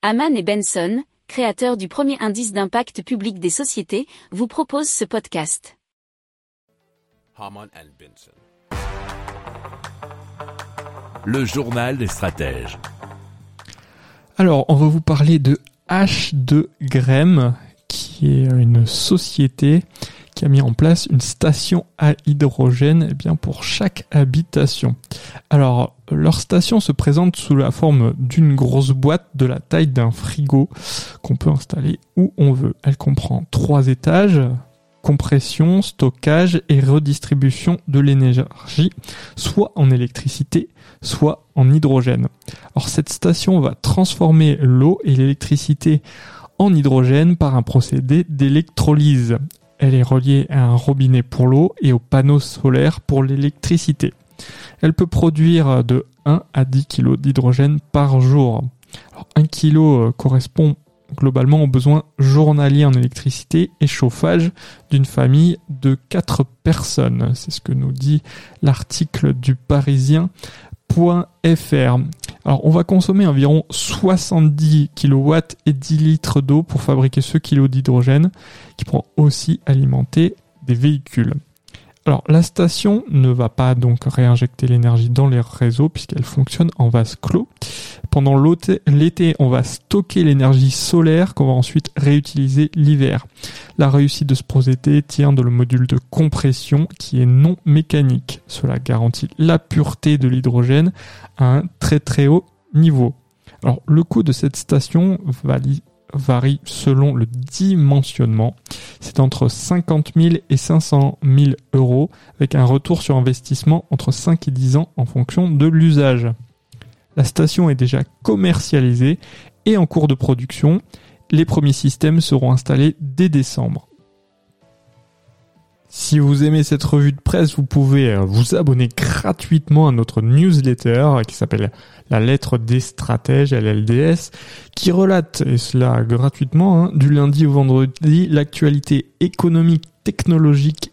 Haman et Benson, créateurs du premier indice d'impact public des sociétés, vous proposent ce podcast. Haman and Benson. Le journal des stratèges. Alors, on va vous parler de H2 Grem, qui est une société qui a mis en place une station à hydrogène eh bien, pour chaque habitation. Alors, leur station se présente sous la forme d'une grosse boîte de la taille d'un frigo qu'on peut installer où on veut. Elle comprend trois étages, compression, stockage et redistribution de l'énergie, soit en électricité, soit en hydrogène. Alors cette station va transformer l'eau et l'électricité en hydrogène par un procédé d'électrolyse. Elle est reliée à un robinet pour l'eau et aux panneaux solaires pour l'électricité. Elle peut produire de 1 à 10 kg d'hydrogène par jour. Alors, 1 kg euh, correspond globalement aux besoins journaliers en électricité et chauffage d'une famille de 4 personnes. C'est ce que nous dit l'article du Parisien. Alors on va consommer environ 70 kW et 10 litres d'eau pour fabriquer ce kilo d'hydrogène qui pourra aussi alimenter des véhicules. Alors la station ne va pas donc réinjecter l'énergie dans les réseaux puisqu'elle fonctionne en vase clos. Pendant l'été, on va stocker l'énergie solaire qu'on va ensuite réutiliser l'hiver. La réussite de ce procédé tient dans le module de compression qui est non mécanique. Cela garantit la pureté de l'hydrogène à un très très haut niveau. Alors le coût de cette station varie selon le dimensionnement. C'est entre 50 000 et 500 000 euros avec un retour sur investissement entre 5 et 10 ans en fonction de l'usage. La station est déjà commercialisée et en cours de production. Les premiers systèmes seront installés dès décembre. Si vous aimez cette revue de presse, vous pouvez euh, vous abonner gratuitement à notre newsletter qui s'appelle La lettre des stratèges, LLDS, qui relate, et cela gratuitement, hein, du lundi au vendredi, l'actualité économique, technologique